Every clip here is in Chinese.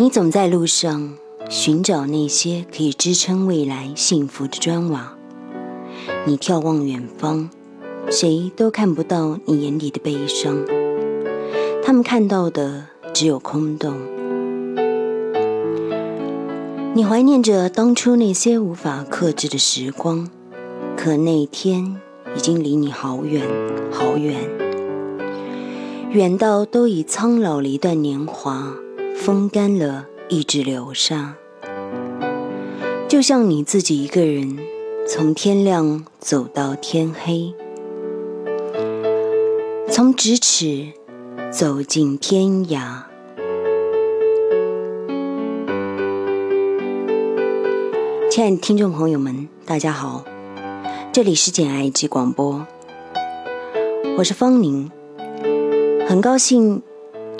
你总在路上寻找那些可以支撑未来幸福的砖瓦，你眺望远方，谁都看不到你眼里的悲伤，他们看到的只有空洞。你怀念着当初那些无法克制的时光，可那天已经离你好远好远，远到都已苍老了一段年华。风干了，一直流沙，就像你自己一个人，从天亮走到天黑，从咫尺走进天涯。亲爱的听众朋友们，大家好，这里是简爱及广播，我是方宁，很高兴。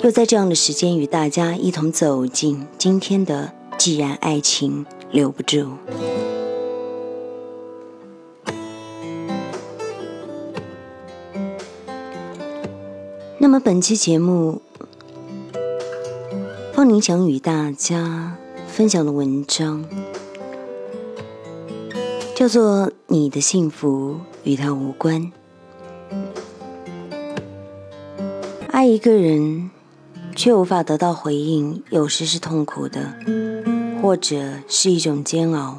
又在这样的时间与大家一同走进今天的《既然爱情留不住》。那么本期节目，方宁想与大家分享的文章叫做《你的幸福与他无关》，爱一个人。却无法得到回应，有时是痛苦的，或者是一种煎熬。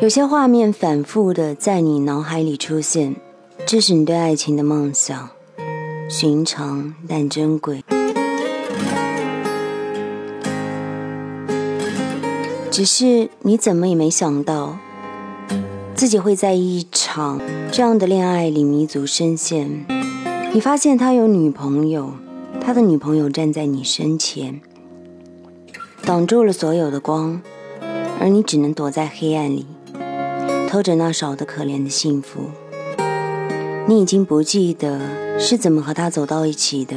有些画面反复的在你脑海里出现，这是你对爱情的梦想，寻常但珍贵。只是你怎么也没想到。自己会在一场这样的恋爱里迷足深陷。你发现他有女朋友，他的女朋友站在你身前，挡住了所有的光，而你只能躲在黑暗里，偷着那少得可怜的幸福。你已经不记得是怎么和他走到一起的，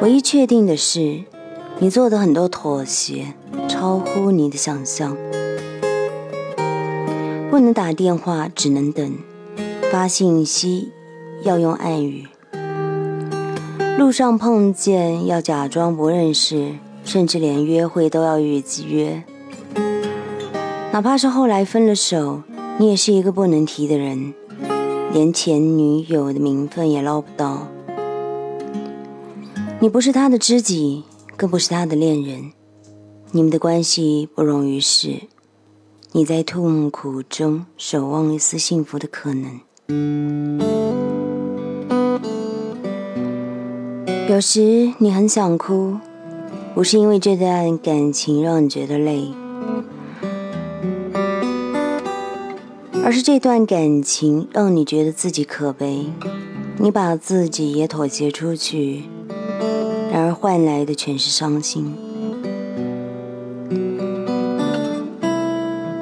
唯一确定的是，你做的很多妥协超乎你的想象。不能打电话，只能等；发信息要用暗语；路上碰见要假装不认识，甚至连约会都要预约。哪怕是后来分了手，你也是一个不能提的人，连前女友的名分也捞不到。你不是他的知己，更不是他的恋人，你们的关系不容于世。你在痛苦中守望一丝幸福的可能。有时你很想哭，不是因为这段感情让你觉得累，而是这段感情让你觉得自己可悲。你把自己也妥协出去，然而换来的全是伤心。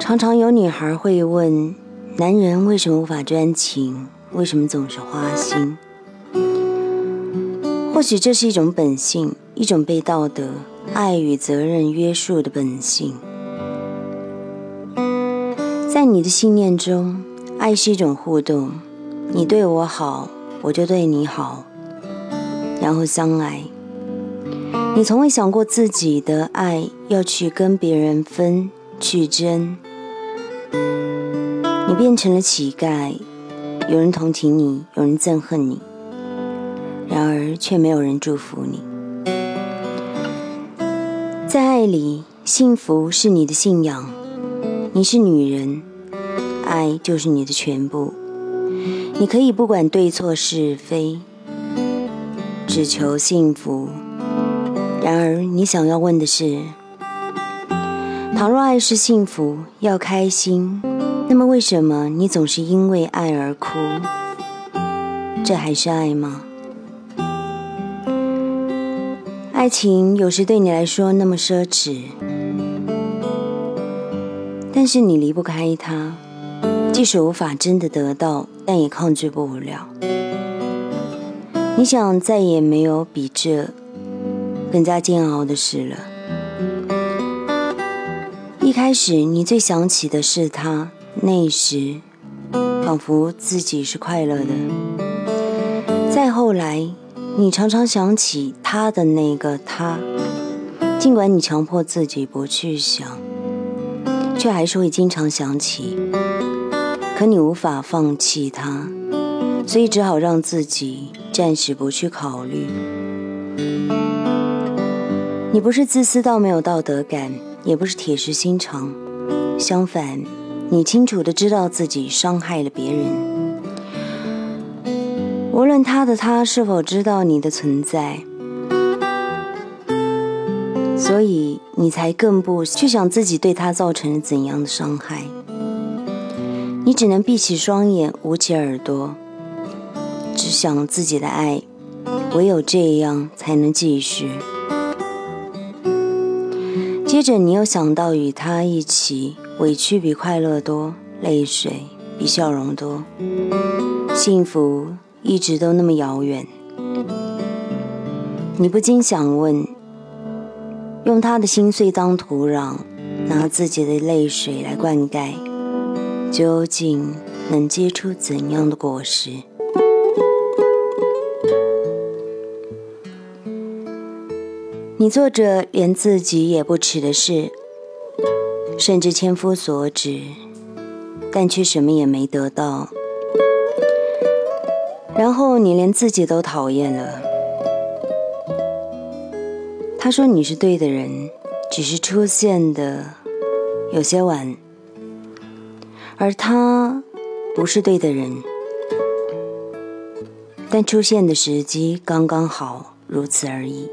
常常有女孩会问：男人为什么无法专情？为什么总是花心？或许这是一种本性，一种被道德、爱与责任约束的本性。在你的信念中，爱是一种互动，你对我好，我就对你好，然后相爱。你从未想过自己的爱要去跟别人分，去争。你变成了乞丐，有人同情你，有人憎恨你，然而却没有人祝福你。在爱里，幸福是你的信仰，你是女人，爱就是你的全部。你可以不管对错是非，只求幸福。然而，你想要问的是：倘若爱是幸福，要开心。那么，为什么你总是因为爱而哭？这还是爱吗？爱情有时对你来说那么奢侈，但是你离不开它，即使无法真的得到，但也抗拒不了。你想再也没有比这更加煎熬的事了。一开始，你最想起的是他。那时，仿佛自己是快乐的，再后来，你常常想起他的那个他，尽管你强迫自己不去想，却还是会经常想起。可你无法放弃他，所以只好让自己暂时不去考虑。你不是自私到没有道德感，也不是铁石心肠，相反，你清楚的知道自己伤害了别人。无论他的他是否知道你的存在，所以你才更不去想自己对他造成了怎样的伤害。你只能闭起双眼，捂起耳朵，只想自己的爱，唯有这样才能继续。接着，你又想到与他一起，委屈比快乐多，泪水比笑容多，幸福一直都那么遥远。你不禁想问：用他的心碎当土壤，拿自己的泪水来灌溉，究竟能结出怎样的果实？你做着连自己也不耻的事，甚至千夫所指，但却什么也没得到。然后你连自己都讨厌了。他说你是对的人，只是出现的有些晚，而他不是对的人，但出现的时机刚刚好，如此而已。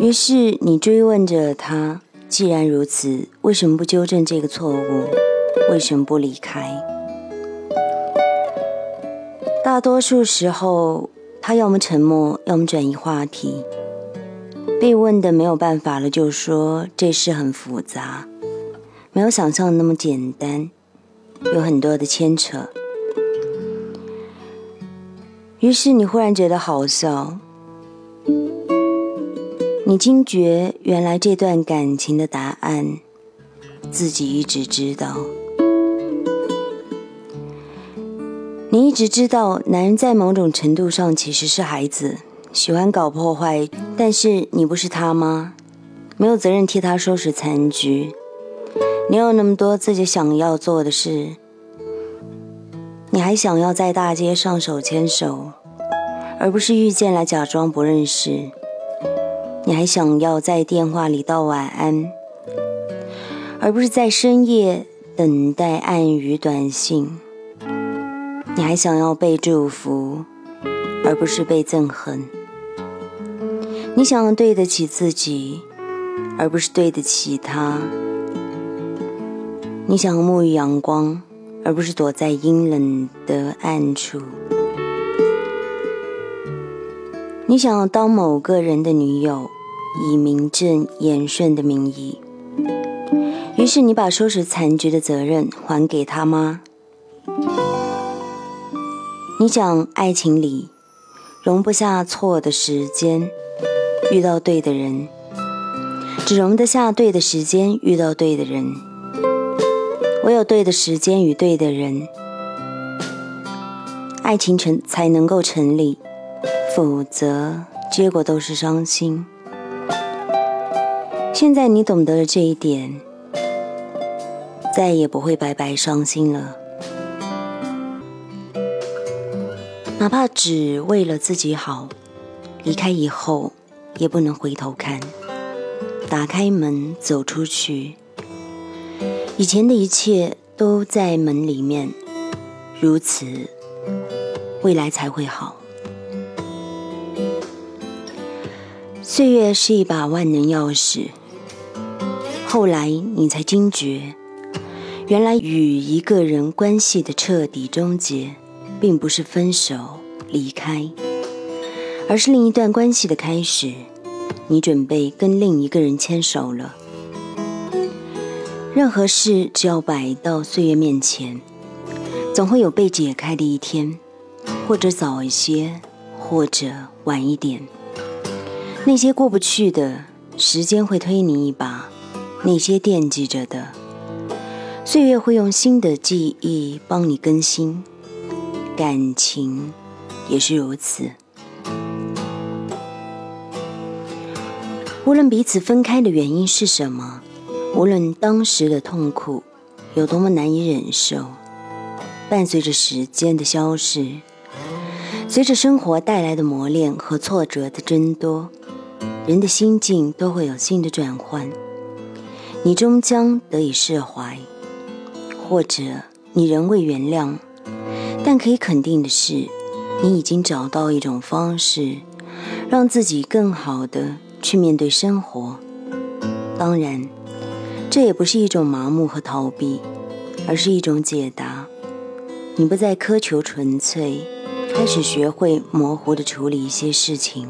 于是你追问着他：“既然如此，为什么不纠正这个错误？为什么不离开？”大多数时候，他要么沉默，要么转移话题。被问的没有办法了，就说这事很复杂，没有想象的那么简单，有很多的牵扯。于是你忽然觉得好笑。你惊觉，原来这段感情的答案，自己一直知道。你一直知道，男人在某种程度上其实是孩子，喜欢搞破坏。但是你不是他吗？没有责任替他收拾残局。你有那么多自己想要做的事，你还想要在大街上手牵手，而不是遇见来假装不认识。你还想要在电话里道晚安，而不是在深夜等待暗语短信。你还想要被祝福，而不是被憎恨。你想要对得起自己，而不是对得起他。你想要沐浴阳光，而不是躲在阴冷的暗处。你想要当某个人的女友。以名正言顺的名义，于是你把收拾残局的责任还给他吗？你讲爱情里容不下错的时间，遇到对的人，只容得下对的时间遇到对的人。唯有对的时间与对的人，爱情成才能够成立，否则结果都是伤心。现在你懂得了这一点，再也不会白白伤心了。哪怕只为了自己好，离开以后也不能回头看。打开门走出去，以前的一切都在门里面，如此，未来才会好。岁月是一把万能钥匙。后来你才惊觉，原来与一个人关系的彻底终结，并不是分手离开，而是另一段关系的开始。你准备跟另一个人牵手了。任何事只要摆到岁月面前，总会有被解开的一天，或者早一些，或者晚一点。那些过不去的，时间会推你一把。那些惦记着的，岁月会用新的记忆帮你更新，感情也是如此。无论彼此分开的原因是什么，无论当时的痛苦有多么难以忍受，伴随着时间的消逝，随着生活带来的磨练和挫折的增多，人的心境都会有新的转换。你终将得以释怀，或者你仍未原谅，但可以肯定的是，你已经找到一种方式，让自己更好的。去面对生活，当然，这也不是一种麻木和逃避，而是一种解答。你不再苛求纯粹，开始学会模糊的处理一些事情，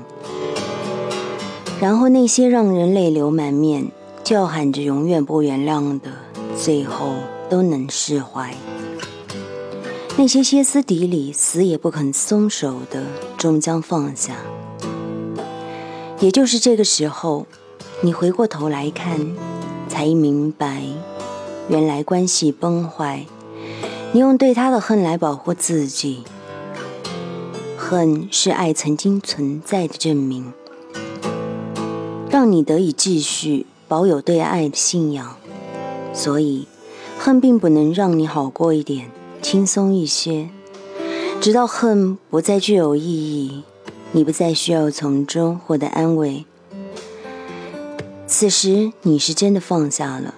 然后那些让人泪流满面、叫喊着永远不原谅的，最后都能释怀。那些歇斯底里、死也不肯松手的，终将放下。也就是这个时候，你回过头来看，才明白，原来关系崩坏，你用对他的恨来保护自己。恨是爱曾经存在的证明，让你得以继续保有对爱的信仰。所以，恨并不能让你好过一点、轻松一些，直到恨不再具有意义。你不再需要从中获得安慰，此时你是真的放下了。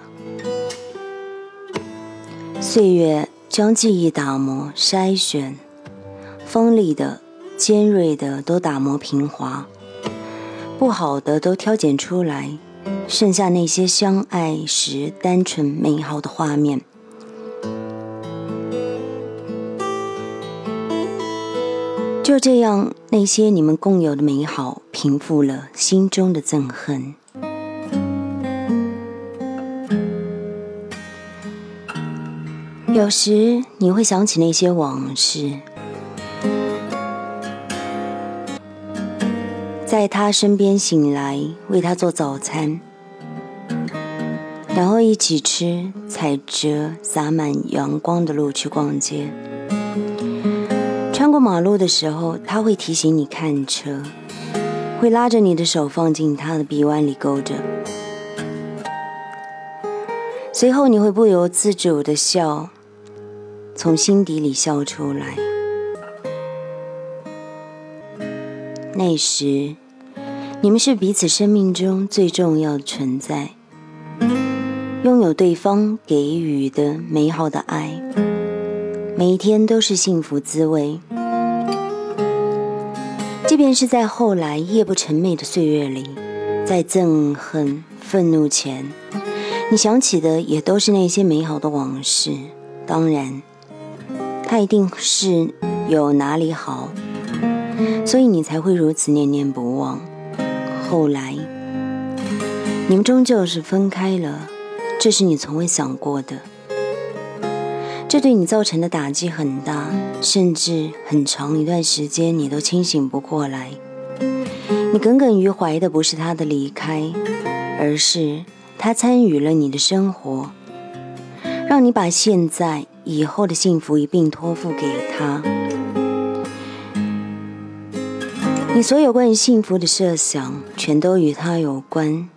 岁月将记忆打磨、筛选，锋利的、尖锐的都打磨平滑，不好的都挑拣出来，剩下那些相爱时单纯美好的画面。就这样，那些你们共有的美好平复了心中的憎恨。有时你会想起那些往事，在他身边醒来，为他做早餐，然后一起吃，踩着洒满阳光的路去逛街。穿过马路的时候，他会提醒你看车，会拉着你的手放进他的臂弯里勾着，随后你会不由自主的笑，从心底里笑出来。那时，你们是彼此生命中最重要的存在，拥有对方给予的美好的爱。每一天都是幸福滋味，即便是在后来夜不成寐的岁月里，在憎恨、愤怒前，你想起的也都是那些美好的往事。当然，他一定是有哪里好，所以你才会如此念念不忘。后来，你们终究是分开了，这是你从未想过的。这对你造成的打击很大，甚至很长一段时间你都清醒不过来。你耿耿于怀的不是他的离开，而是他参与了你的生活，让你把现在、以后的幸福一并托付给他。你所有关于幸福的设想，全都与他有关。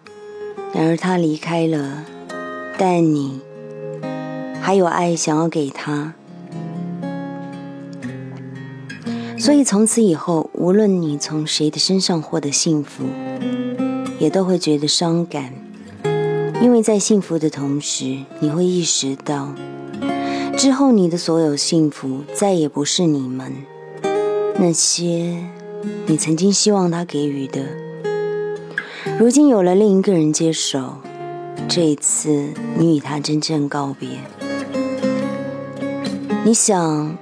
然而他离开了，但你。还有爱想要给他，所以从此以后，无论你从谁的身上获得幸福，也都会觉得伤感，因为在幸福的同时，你会意识到，之后你的所有幸福再也不是你们那些你曾经希望他给予的，如今有了另一个人接手，这一次你与他真正告别。你想，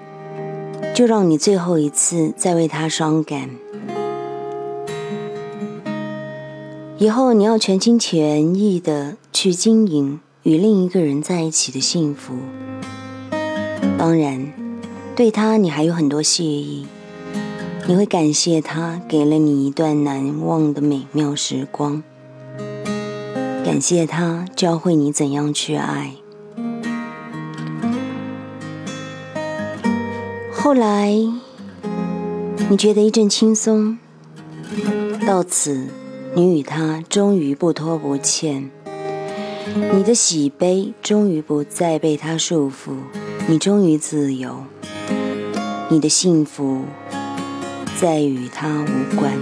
就让你最后一次再为他伤感。以后你要全心全意的去经营与另一个人在一起的幸福。当然，对他你还有很多谢意，你会感谢他给了你一段难忘的美妙时光，感谢他教会你怎样去爱。后来，你觉得一阵轻松。到此，你与他终于不拖不欠，你的喜悲终于不再被他束缚，你终于自由，你的幸福再与他无关。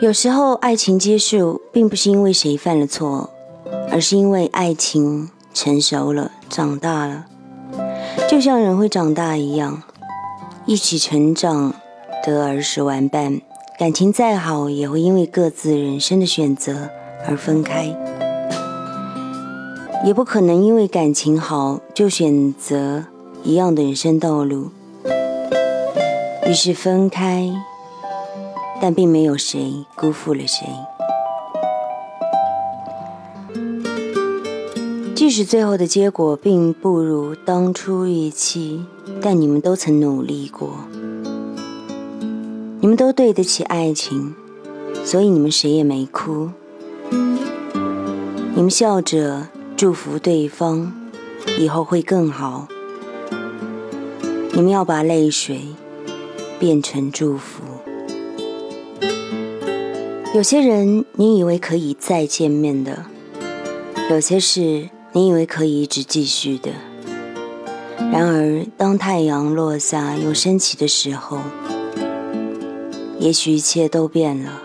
有时候，爱情结束，并不是因为谁犯了错。而是因为爱情成熟了，长大了，就像人会长大一样，一起成长，得儿时玩伴。感情再好，也会因为各自人生的选择而分开，也不可能因为感情好就选择一样的人生道路。于是分开，但并没有谁辜负了谁。即使最后的结果并不如当初预期，但你们都曾努力过，你们都对得起爱情，所以你们谁也没哭。你们笑着祝福对方，以后会更好。你们要把泪水变成祝福。有些人你以为可以再见面的，有些事。你以为可以一直继续的，然而当太阳落下又升起的时候，也许一切都变了。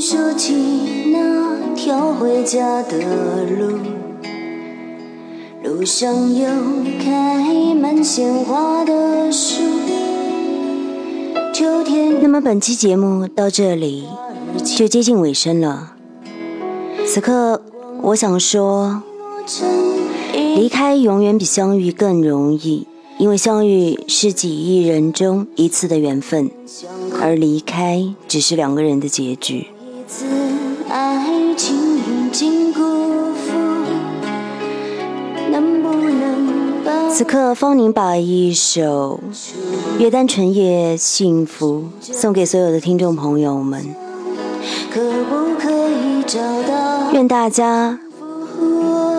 说起那条回家的路，路上有开满鲜花的树。秋天。那么本期节目到这里就接近尾声了。此刻我想说，离开永远比相遇更容易，因为相遇是几亿人中一次的缘分。而离开只是两个人的结局。此刻，方宁把一首《越单纯越幸福》送给所有的听众朋友们。愿大家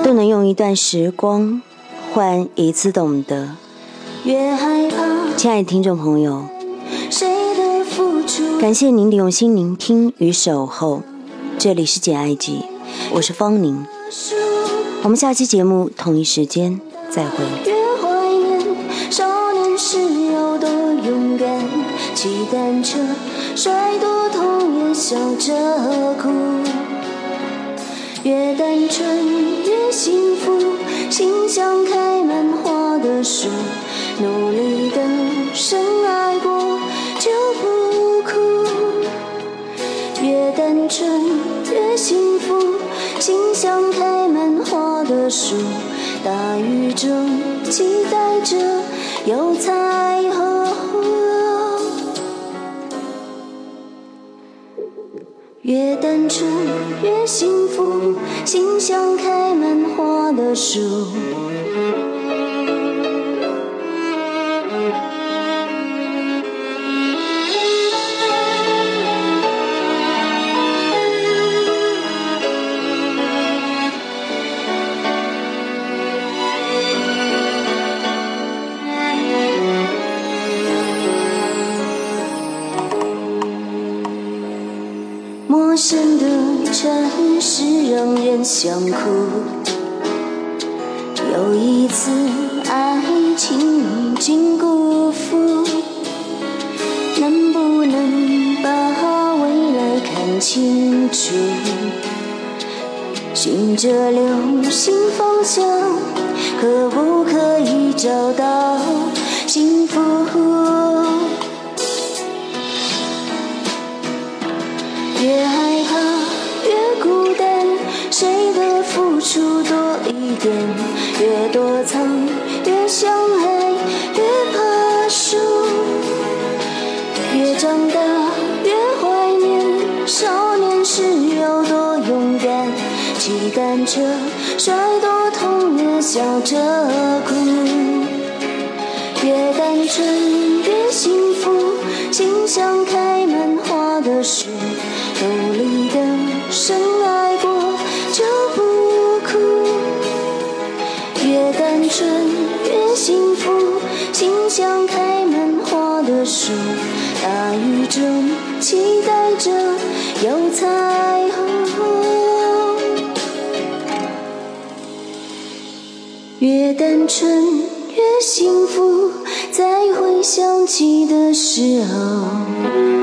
都能用一段时光换一次懂得。亲爱的听众朋友。感谢您的用心聆听与守候，这里是简爱记，我是方宁，我们下期节目同一时间再会。越怀念少年时有多勇敢，骑单车摔多痛也笑着哭。越单纯越幸福，心像开满花的树，努力的深单纯越幸福，心像开满花的树，大雨中期待着有彩虹。越单纯越幸福，心像开满花的树。清楚？循着流星方向，可不可以找到幸福？越害怕越孤单，谁的付出多一点？越躲藏，着，摔多痛，越笑着哭。越单纯，越幸福，心像开满花的树，努力的深爱过就不哭。越单纯，越幸福，心像开满花的树。大雨中期待着有彩越单纯越幸福，在回想起的时候。